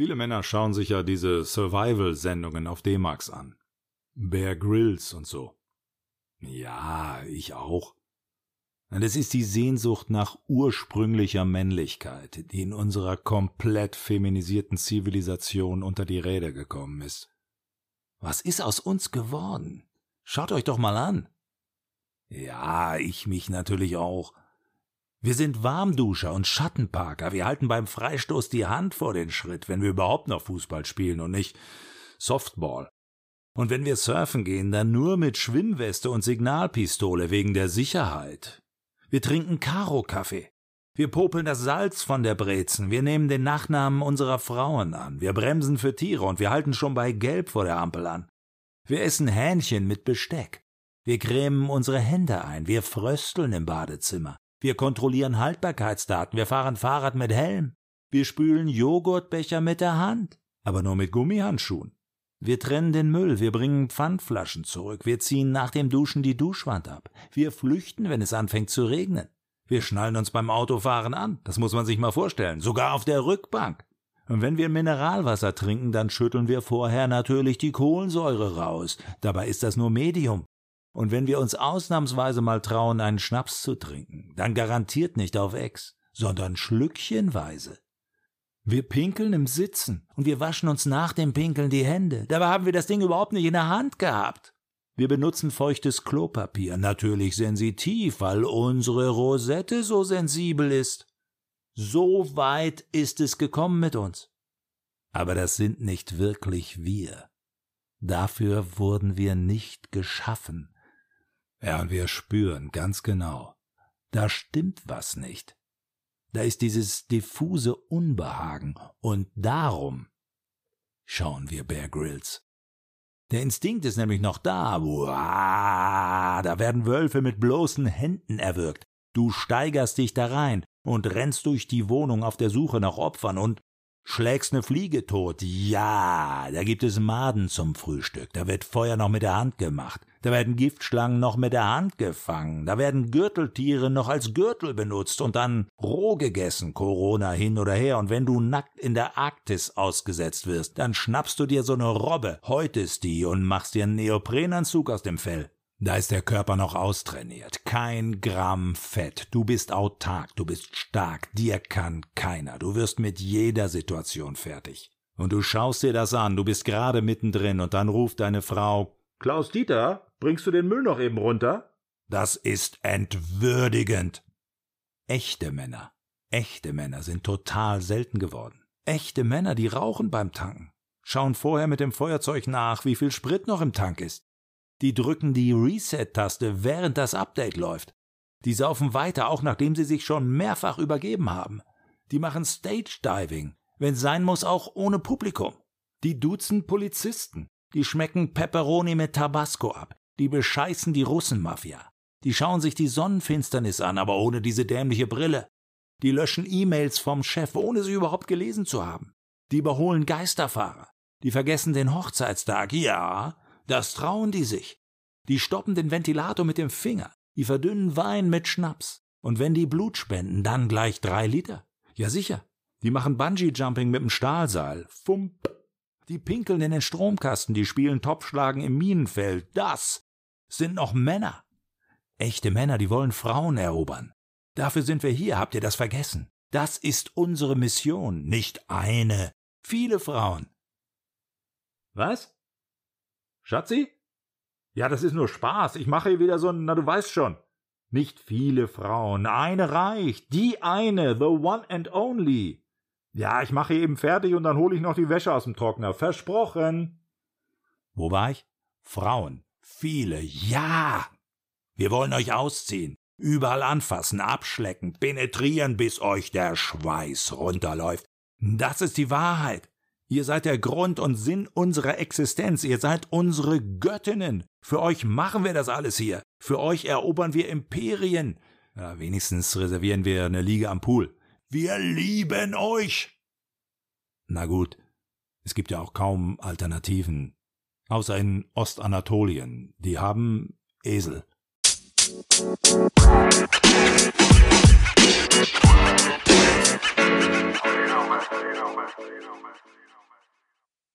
Viele Männer schauen sich ja diese Survival-Sendungen auf D-Max an. Bear Grylls und so. Ja, ich auch. Das ist die Sehnsucht nach ursprünglicher Männlichkeit, die in unserer komplett feminisierten Zivilisation unter die Räder gekommen ist. Was ist aus uns geworden? Schaut euch doch mal an. Ja, ich mich natürlich auch. Wir sind Warmduscher und Schattenparker. Wir halten beim Freistoß die Hand vor den Schritt, wenn wir überhaupt noch Fußball spielen und nicht Softball. Und wenn wir surfen gehen, dann nur mit Schwimmweste und Signalpistole wegen der Sicherheit. Wir trinken Karo-Kaffee. Wir popeln das Salz von der Brezen. Wir nehmen den Nachnamen unserer Frauen an. Wir bremsen für Tiere und wir halten schon bei Gelb vor der Ampel an. Wir essen Hähnchen mit Besteck. Wir cremen unsere Hände ein. Wir frösteln im Badezimmer. Wir kontrollieren Haltbarkeitsdaten. Wir fahren Fahrrad mit Helm. Wir spülen Joghurtbecher mit der Hand. Aber nur mit Gummihandschuhen. Wir trennen den Müll, wir bringen Pfandflaschen zurück, wir ziehen nach dem Duschen die Duschwand ab, wir flüchten, wenn es anfängt zu regnen. Wir schnallen uns beim Autofahren an, das muss man sich mal vorstellen, sogar auf der Rückbank. Und wenn wir Mineralwasser trinken, dann schütteln wir vorher natürlich die Kohlensäure raus, dabei ist das nur Medium. Und wenn wir uns ausnahmsweise mal trauen, einen Schnaps zu trinken, dann garantiert nicht auf Ex, sondern schlückchenweise. Wir pinkeln im Sitzen und wir waschen uns nach dem Pinkeln die Hände. Dabei haben wir das Ding überhaupt nicht in der Hand gehabt. Wir benutzen feuchtes Klopapier, natürlich sensitiv, weil unsere Rosette so sensibel ist. So weit ist es gekommen mit uns. Aber das sind nicht wirklich wir. Dafür wurden wir nicht geschaffen. Ja, und wir spüren ganz genau, da stimmt was nicht. Da ist dieses diffuse Unbehagen und darum schauen wir Bear Grylls. Der Instinkt ist nämlich noch da. Uah, da werden Wölfe mit bloßen Händen erwürgt. Du steigerst dich da rein und rennst durch die Wohnung auf der Suche nach Opfern und Schlägst ne Fliege tot? Ja, da gibt es Maden zum Frühstück. Da wird Feuer noch mit der Hand gemacht. Da werden Giftschlangen noch mit der Hand gefangen. Da werden Gürteltiere noch als Gürtel benutzt und dann roh gegessen, Corona hin oder her. Und wenn du nackt in der Arktis ausgesetzt wirst, dann schnappst du dir so ne Robbe, häutest die und machst dir einen Neoprenanzug aus dem Fell. Da ist der Körper noch austrainiert. Kein Gramm Fett. Du bist autark, du bist stark, dir kann keiner. Du wirst mit jeder Situation fertig. Und du schaust dir das an, du bist gerade mittendrin und dann ruft deine Frau Klaus Dieter, bringst du den Müll noch eben runter? Das ist entwürdigend. Echte Männer, echte Männer sind total selten geworden. Echte Männer, die rauchen beim Tanken, schauen vorher mit dem Feuerzeug nach, wie viel Sprit noch im Tank ist. Die drücken die Reset-Taste, während das Update läuft. Die saufen weiter, auch nachdem sie sich schon mehrfach übergeben haben. Die machen Stage-Diving, wenn sein muss, auch ohne Publikum. Die duzen Polizisten. Die schmecken Pepperoni mit Tabasco ab. Die bescheißen die Russenmafia. Die schauen sich die Sonnenfinsternis an, aber ohne diese dämliche Brille. Die löschen E-Mails vom Chef, ohne sie überhaupt gelesen zu haben. Die überholen Geisterfahrer. Die vergessen den Hochzeitstag. Ja, das trauen die sich. Die stoppen den Ventilator mit dem Finger. Die verdünnen Wein mit Schnaps. Und wenn die Blut spenden, dann gleich drei Liter. Ja sicher. Die machen Bungee-Jumping mit dem Stahlseil. Fump. Die pinkeln in den Stromkasten, die spielen Topfschlagen im Minenfeld. Das sind noch Männer. Echte Männer, die wollen Frauen erobern. Dafür sind wir hier, habt ihr das vergessen? Das ist unsere Mission, nicht eine, viele Frauen. Was? Schatzi? Ja, das ist nur Spaß. Ich mache hier wieder so ein, na du weißt schon. Nicht viele Frauen, eine reicht. Die eine, the one and only. Ja, ich mache eben fertig und dann hole ich noch die Wäsche aus dem Trockner. Versprochen. Wo war ich? Frauen. Viele. Ja. Wir wollen euch ausziehen. Überall anfassen, abschlecken, penetrieren, bis euch der Schweiß runterläuft. Das ist die Wahrheit. Ihr seid der Grund und Sinn unserer Existenz. Ihr seid unsere Göttinnen. Für euch machen wir das alles hier. Für euch erobern wir Imperien. Ja, wenigstens reservieren wir eine Liege am Pool. Wir lieben euch. Na gut, es gibt ja auch kaum Alternativen. Außer in Ostanatolien. Die haben Esel. You